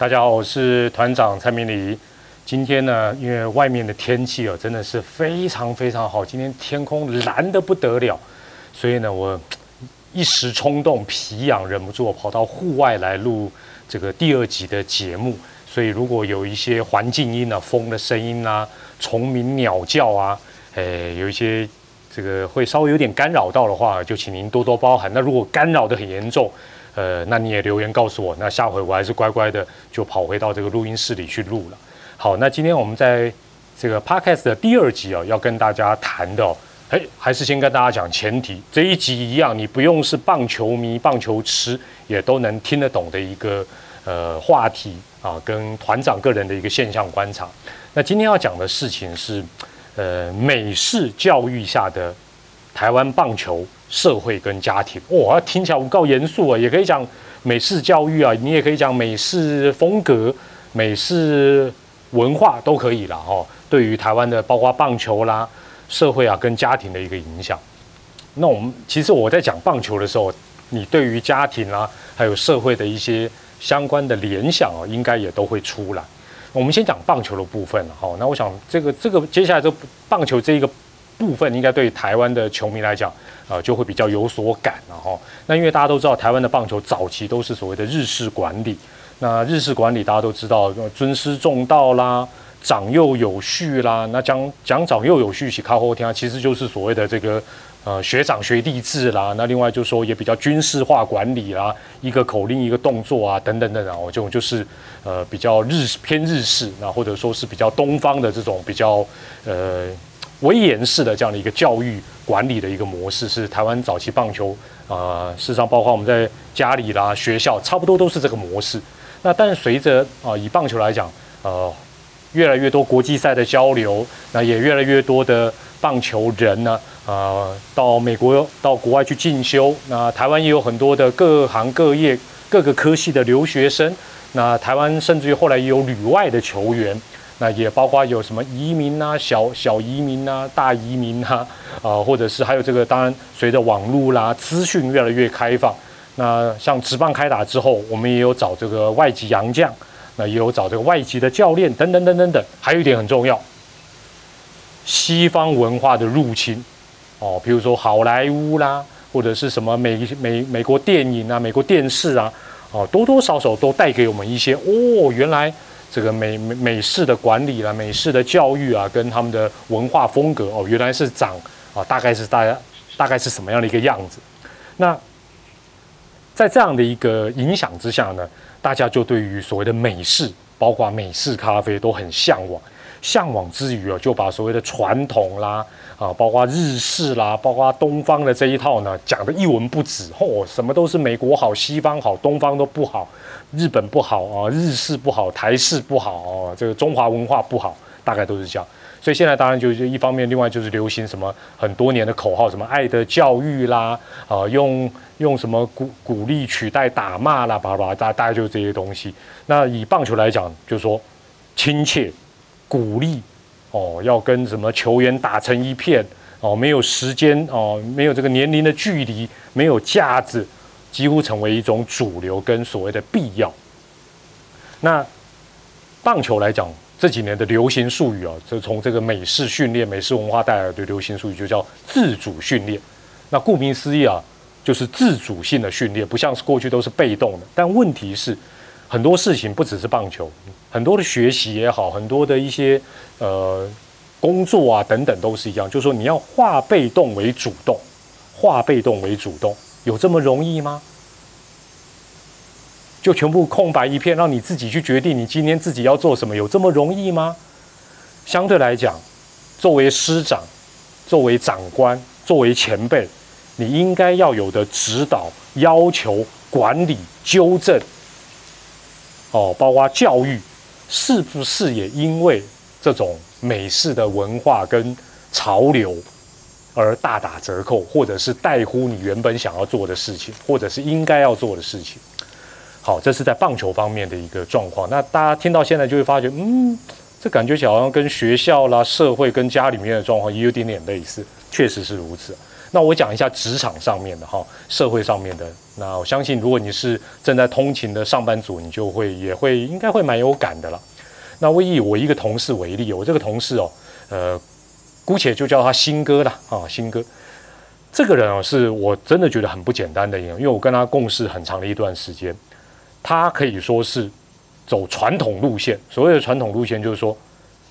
大家好，我是团长蔡明礼。今天呢，因为外面的天气哦，真的是非常非常好。今天天空蓝得不得了，所以呢，我一时冲动、皮痒，忍不住跑到户外来录这个第二集的节目。所以如果有一些环境音啊、风的声音啊、虫鸣鸟叫啊，诶，有一些这个会稍微有点干扰到的话，就请您多多包涵。那如果干扰的很严重，呃，那你也留言告诉我，那下回我还是乖乖的就跑回到这个录音室里去录了。好，那今天我们在这个 podcast 的第二集啊，要跟大家谈的，哎，还是先跟大家讲前提，这一集一样，你不用是棒球迷、棒球痴也都能听得懂的一个呃话题啊，跟团长个人的一个现象观察。那今天要讲的事情是，呃，美式教育下的台湾棒球。社会跟家庭，哇，听起来够严肃啊！也可以讲美式教育啊，你也可以讲美式风格、美式文化都可以了哈。对于台湾的，包括棒球啦、社会啊跟家庭的一个影响。那我们其实我在讲棒球的时候，你对于家庭啦还有社会的一些相关的联想啊，应该也都会出来。我们先讲棒球的部分了哈。那我想这个这个接下来这棒球这一个。部分应该对台湾的球迷来讲，呃，就会比较有所感了哈。那因为大家都知道，台湾的棒球早期都是所谓的日式管理。那日式管理大家都知道，尊师重道啦，长幼有序啦。那讲讲长幼有序，起靠后天，其实就是所谓的这个呃学长学弟制啦。那另外就是说也比较军事化管理啦，一个口令一个动作啊，等等等等，这种就是呃比较日偏日式，那或者说是比较东方的这种比较呃。威严式的这样的一个教育管理的一个模式，是台湾早期棒球啊，事实上包括我们在家里啦、学校，差不多都是这个模式。那但随着啊，以棒球来讲，呃，越来越多国际赛的交流，那也越来越多的棒球人呢，啊，到美国、到国外去进修。那台湾也有很多的各行各业、各个科系的留学生。那台湾甚至于后来也有旅外的球员。那也包括有什么移民呐，小小移民呐，大移民呐，啊，或者是还有这个，当然随着网络啦，资讯越来越开放，那像职棒开打之后，我们也有找这个外籍洋将，那也有找这个外籍的教练，等等等等等。还有一点很重要，西方文化的入侵，哦，比如说好莱坞啦，或者是什么美美美国电影啊，美国电视啊，哦，多多少少都带给我们一些哦，原来。这个美美美式的管理啦，美式的教育啊，跟他们的文化风格哦，原来是长啊，大概是大家大概是什么样的一个样子？那在这样的一个影响之下呢，大家就对于所谓的美式，包括美式咖啡都很向往。向往之余啊，就把所谓的传统啦啊，包括日式啦，包括东方的这一套呢，讲的一文不值。嚯，什么都是美国好，西方好，东方都不好。日本不好啊，日式不好，台式不好啊，这个中华文化不好，大概都是这样。所以现在当然就就一方面，另外就是流行什么很多年的口号，什么爱的教育啦，啊，用用什么鼓鼓励取代打骂啦，叭叭，大大概就是这些东西。那以棒球来讲，就是说亲切。鼓励哦，要跟什么球员打成一片哦，没有时间哦，没有这个年龄的距离，没有架子，几乎成为一种主流跟所谓的必要。那棒球来讲，这几年的流行术语啊，就从这个美式训练、美式文化带来的流行术语，就叫自主训练。那顾名思义啊，就是自主性的训练，不像是过去都是被动的。但问题是。很多事情不只是棒球，很多的学习也好，很多的一些呃工作啊等等都是一样，就是说你要化被动为主动，化被动为主动，有这么容易吗？就全部空白一片，让你自己去决定你今天自己要做什么，有这么容易吗？相对来讲，作为师长，作为长官，作为前辈，你应该要有的指导、要求、管理、纠正。哦，包括教育，是不是也因为这种美式的文化跟潮流而大打折扣，或者是带乎你原本想要做的事情，或者是应该要做的事情？好，这是在棒球方面的一个状况。那大家听到现在就会发觉，嗯，这感觉好像跟学校啦、社会跟家里面的状况也有点点类似，确实是如此。那我讲一下职场上面的哈，社会上面的。那我相信，如果你是正在通勤的上班族，你就会也会应该会蛮有感的了。那我以我一个同事为例，我这个同事哦，呃，姑且就叫他新哥了啊，新哥。这个人哦，是我真的觉得很不简单的人，因为我跟他共事很长的一段时间，他可以说是走传统路线。所谓的传统路线，就是说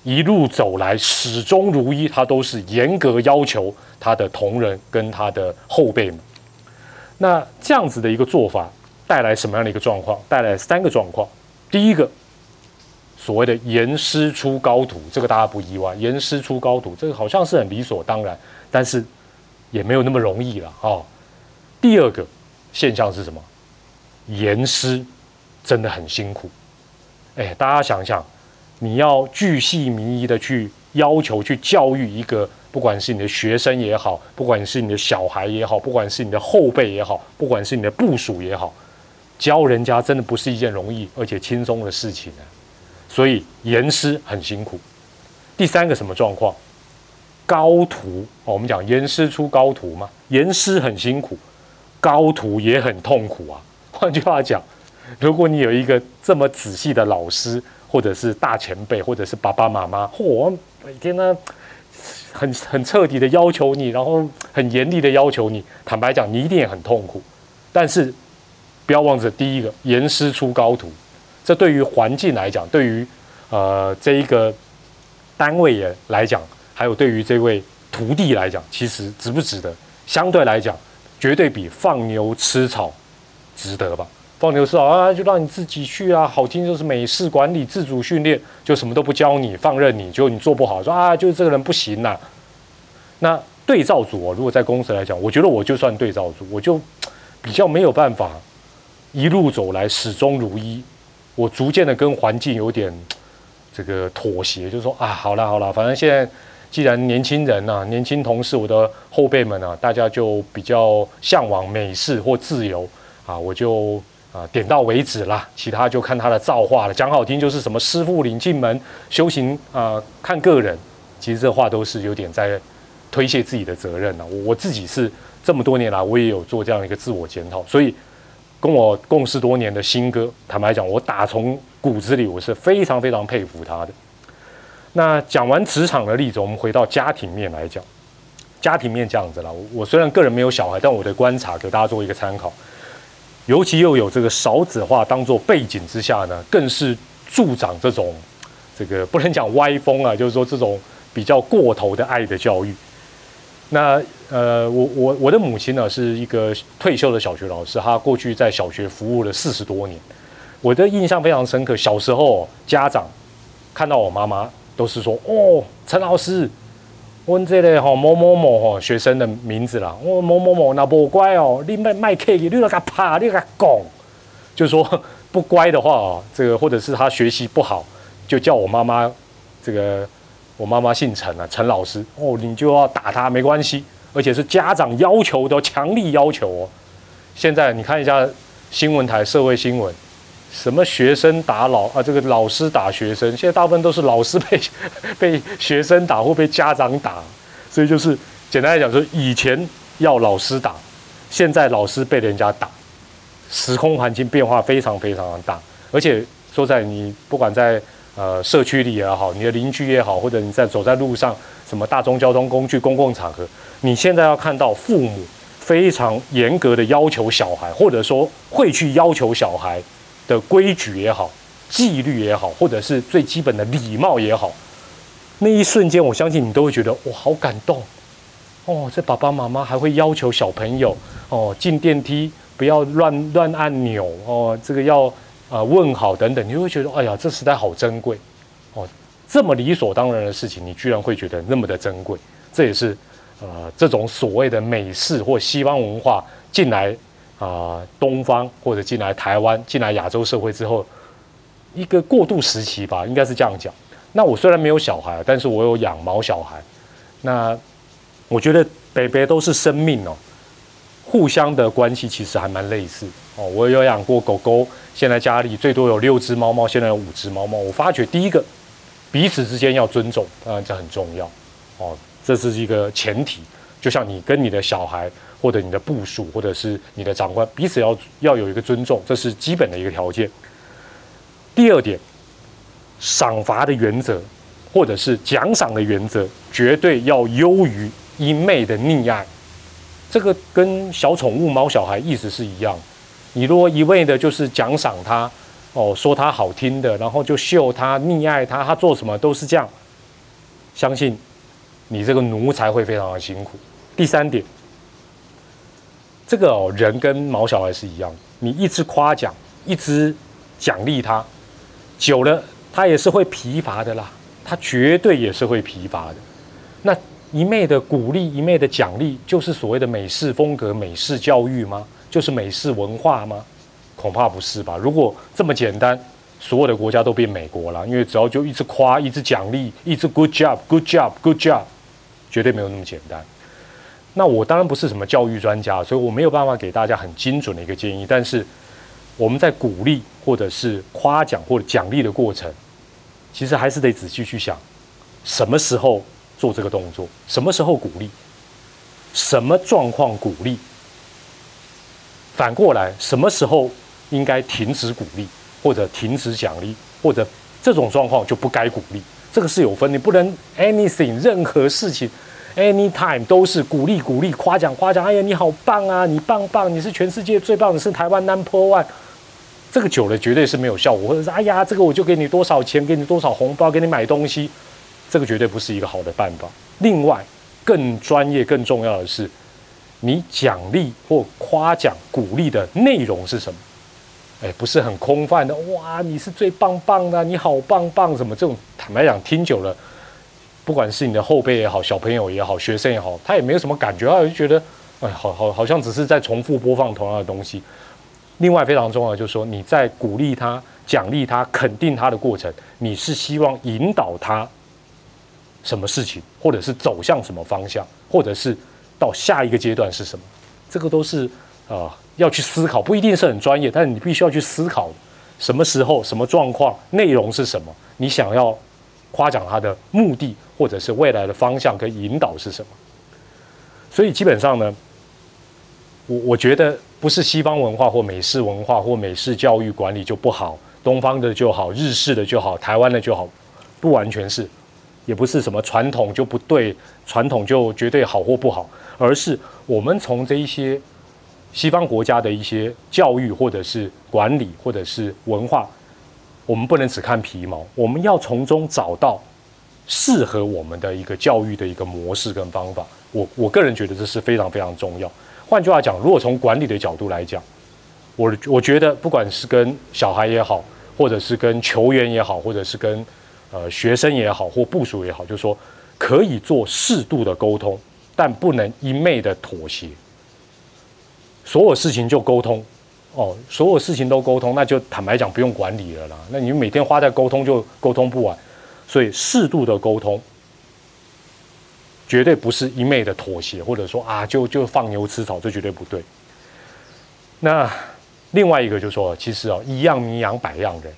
一路走来始终如一，他都是严格要求他的同仁跟他的后辈们。那这样子的一个做法，带来什么样的一个状况？带来三个状况。第一个，所谓的严师出高徒，这个大家不意外。严师出高徒，这个好像是很理所当然，但是。也没有那么容易了哦。第二个现象是什么？严师真的很辛苦。哎，大家想想，你要巨细靡遗的去要求、去教育一个，不管是你的学生也好，不管是你的小孩也好，不管是你的后辈也好，不管是你的部属也好，教人家真的不是一件容易而且轻松的事情啊。所以严师很辛苦。第三个什么状况？高徒哦，我们讲严师出高徒嘛，严师很辛苦，高徒也很痛苦啊。换句话讲，如果你有一个这么仔细的老师，或者是大前辈，或者是爸爸妈妈，嚯，每天呢很很彻底的要求你，然后很严厉的要求你，坦白讲，你一定也很痛苦。但是不要忘记，第一个严师出高徒，这对于环境来讲，对于呃这一个单位也来讲。还有对于这位徒弟来讲，其实值不值得？相对来讲，绝对比放牛吃草值得吧？放牛吃草啊，就让你自己去啊，好听就是美式管理、自主训练，就什么都不教你，放任你，就你做不好，说啊，就是这个人不行呐。那对照组哦，如果在公司来讲，我觉得我就算对照组，我就比较没有办法一路走来始终如一，我逐渐的跟环境有点 这个妥协，就是说啊，好了好了，反正现在。既然年轻人呐，年轻同事，我的后辈们啊，大家就比较向往美式或自由啊，我就啊点到为止啦，其他就看他的造化了。讲好听就是什么师傅领进门，修行啊看个人。其实这话都是有点在推卸自己的责任了。我我自己是这么多年来，我也有做这样一个自我检讨，所以跟我共事多年的新哥，坦白讲，我打从骨子里我是非常非常佩服他的。那讲完职场的例子，我们回到家庭面来讲。家庭面这样子了，我虽然个人没有小孩，但我的观察给大家做一个参考。尤其又有这个少子化当做背景之下呢，更是助长这种这个不能讲歪风啊，就是说这种比较过头的爱的教育。那呃，我我我的母亲呢是一个退休的小学老师，她过去在小学服务了四十多年。我的印象非常深刻，小时候家长看到我妈妈。都是说哦，陈老师，问这个哈某某某哈学生的名字啦。哦某某某那不乖哦，你卖卖 K，你那个怕，你个讲，就说不乖的话哦，这个或者是他学习不好，就叫我妈妈，这个我妈妈姓陈啊，陈老师哦，你就要打他没关系，而且是家长要求的，强力要求哦。现在你看一下新闻台社会新闻。什么学生打老啊？这个老师打学生，现在大部分都是老师被 被学生打或被家长打，所以就是简单来讲，说以前要老师打，现在老师被人家打，时空环境变化非常非常的大。而且说在你不管在呃社区里也好，你的邻居也好，或者你在走在路上，什么大众交通工具、公共场合，你现在要看到父母非常严格的要求小孩，或者说会去要求小孩。的规矩也好，纪律也好，或者是最基本的礼貌也好，那一瞬间，我相信你都会觉得哇，好感动哦！这爸爸妈妈还会要求小朋友哦，进电梯不要乱乱按钮哦，这个要啊问好等等，你会觉得哎呀，这时代好珍贵哦！这么理所当然的事情，你居然会觉得那么的珍贵，这也是呃这种所谓的美式或西方文化进来。啊，东方或者进来台湾、进来亚洲社会之后，一个过渡时期吧，应该是这样讲。那我虽然没有小孩，但是我有养毛小孩。那我觉得北北都是生命哦，互相的关系其实还蛮类似哦。我有养过狗狗，现在家里最多有六只猫猫，现在有五只猫猫。我发觉第一个，彼此之间要尊重，当然这很重要哦，这是一个前提。就像你跟你的小孩或者你的部属或者是你的长官彼此要要有一个尊重，这是基本的一个条件。第二点，赏罚的原则或者是奖赏的原则，绝对要优于一昧的溺爱。这个跟小宠物猫小孩意思是一样。你如果一味的就是奖赏它，哦，说它好听的，然后就秀它、溺爱它，它做什么都是这样，相信你这个奴才会非常的辛苦。第三点，这个哦，人跟毛小孩是一样，你一直夸奖，一直奖励他，久了他也是会疲乏的啦，他绝对也是会疲乏的。那一昧的鼓励，一昧的奖励，就是所谓的美式风格、美式教育吗？就是美式文化吗？恐怕不是吧。如果这么简单，所有的国家都变美国了。因为只要就一直夸、一直奖励、一直 good job、good job、good job，绝对没有那么简单。那我当然不是什么教育专家，所以我没有办法给大家很精准的一个建议。但是我们在鼓励或者是夸奖或者奖励的过程，其实还是得仔细去想，什么时候做这个动作，什么时候鼓励，什么状况鼓励。反过来，什么时候应该停止鼓励，或者停止奖励，或者这种状况就不该鼓励？这个是有分，你不能 anything 任何事情 anytime 都是鼓励鼓励夸奖夸奖。哎呀，你好棒啊，你棒棒，你是全世界最棒的，是台湾 number one。这个久了绝对是没有效果，或者是哎呀，这个我就给你多少钱，给你多少红包，给你买东西，这个绝对不是一个好的办法。另外，更专业、更重要的是。你奖励或夸奖、鼓励的内容是什么？哎，不是很空泛的哇！你是最棒棒的，你好棒棒什么？这种坦白讲，听久了，不管是你的后辈也好、小朋友也好、学生也好，他也没有什么感觉，他就觉得哎，好好好像只是在重复播放同样的东西。另外，非常重要就是说，你在鼓励他、奖励他、肯定他的过程，你是希望引导他什么事情，或者是走向什么方向，或者是。到下一个阶段是什么？这个都是啊要去思考，不一定是很专业，但是你必须要去思考，什么时候、什么状况、内容是什么？你想要夸奖他的目的，或者是未来的方向跟引导是什么？所以基本上呢，我我觉得不是西方文化或美式文化或美式教育管理就不好，东方的就好，日式的就好，台湾的就好，不完全是，也不是什么传统就不对，传统就绝对好或不好。而是我们从这一些西方国家的一些教育，或者是管理，或者是文化，我们不能只看皮毛，我们要从中找到适合我们的一个教育的一个模式跟方法。我我个人觉得这是非常非常重要。换句话讲，如果从管理的角度来讲，我我觉得不管是跟小孩也好，或者是跟球员也好，或者是跟呃学生也好，或部署也好，就是说可以做适度的沟通。但不能一昧的妥协，所有事情就沟通，哦，所有事情都沟通，那就坦白讲不用管理了啦。那你每天花在沟通就沟通不完，所以适度的沟通，绝对不是一昧的妥协，或者说啊就就放牛吃草，这绝对不对。那另外一个就说，其实哦，一样米养百样人，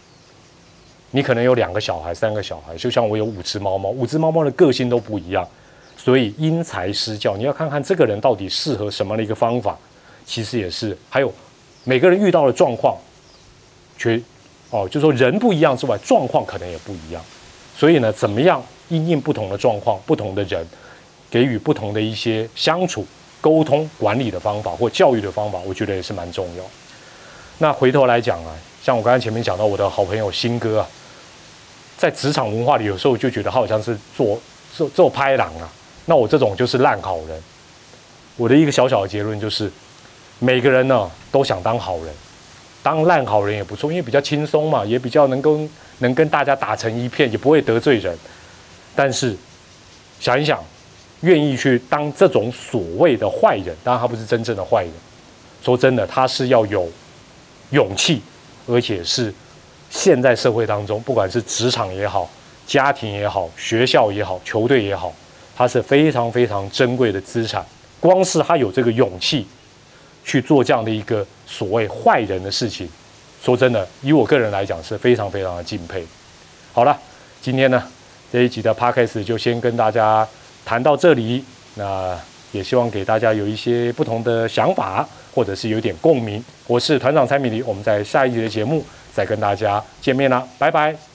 你可能有两个小孩、三个小孩，就像我有五只猫猫，五只猫猫的个性都不一样。所以因材施教，你要看看这个人到底适合什么样的一个方法，其实也是还有每个人遇到的状况，却哦，就说人不一样之外，状况可能也不一样。所以呢，怎么样因应不同的状况、不同的人，给予不同的一些相处、沟通、管理的方法或教育的方法，我觉得也是蛮重要。那回头来讲啊，像我刚才前面讲到我的好朋友新哥啊，在职场文化里，有时候就觉得他好像是做做做拍档啊。那我这种就是烂好人。我的一个小小的结论就是，每个人呢都想当好人，当烂好人也不错，因为比较轻松嘛，也比较能够能跟大家打成一片，也不会得罪人。但是想一想，愿意去当这种所谓的坏人，当然他不是真正的坏人。说真的，他是要有勇气，而且是现在社会当中，不管是职场也好，家庭也好，学校也好，球队也好。他是非常非常珍贵的资产，光是他有这个勇气去做这样的一个所谓坏人的事情，说真的，以我个人来讲是非常非常的敬佩。好了，今天呢这一集的 podcast 就先跟大家谈到这里，那也希望给大家有一些不同的想法，或者是有点共鸣。我是团长蔡米迪，我们在下一集的节目再跟大家见面啦，拜拜。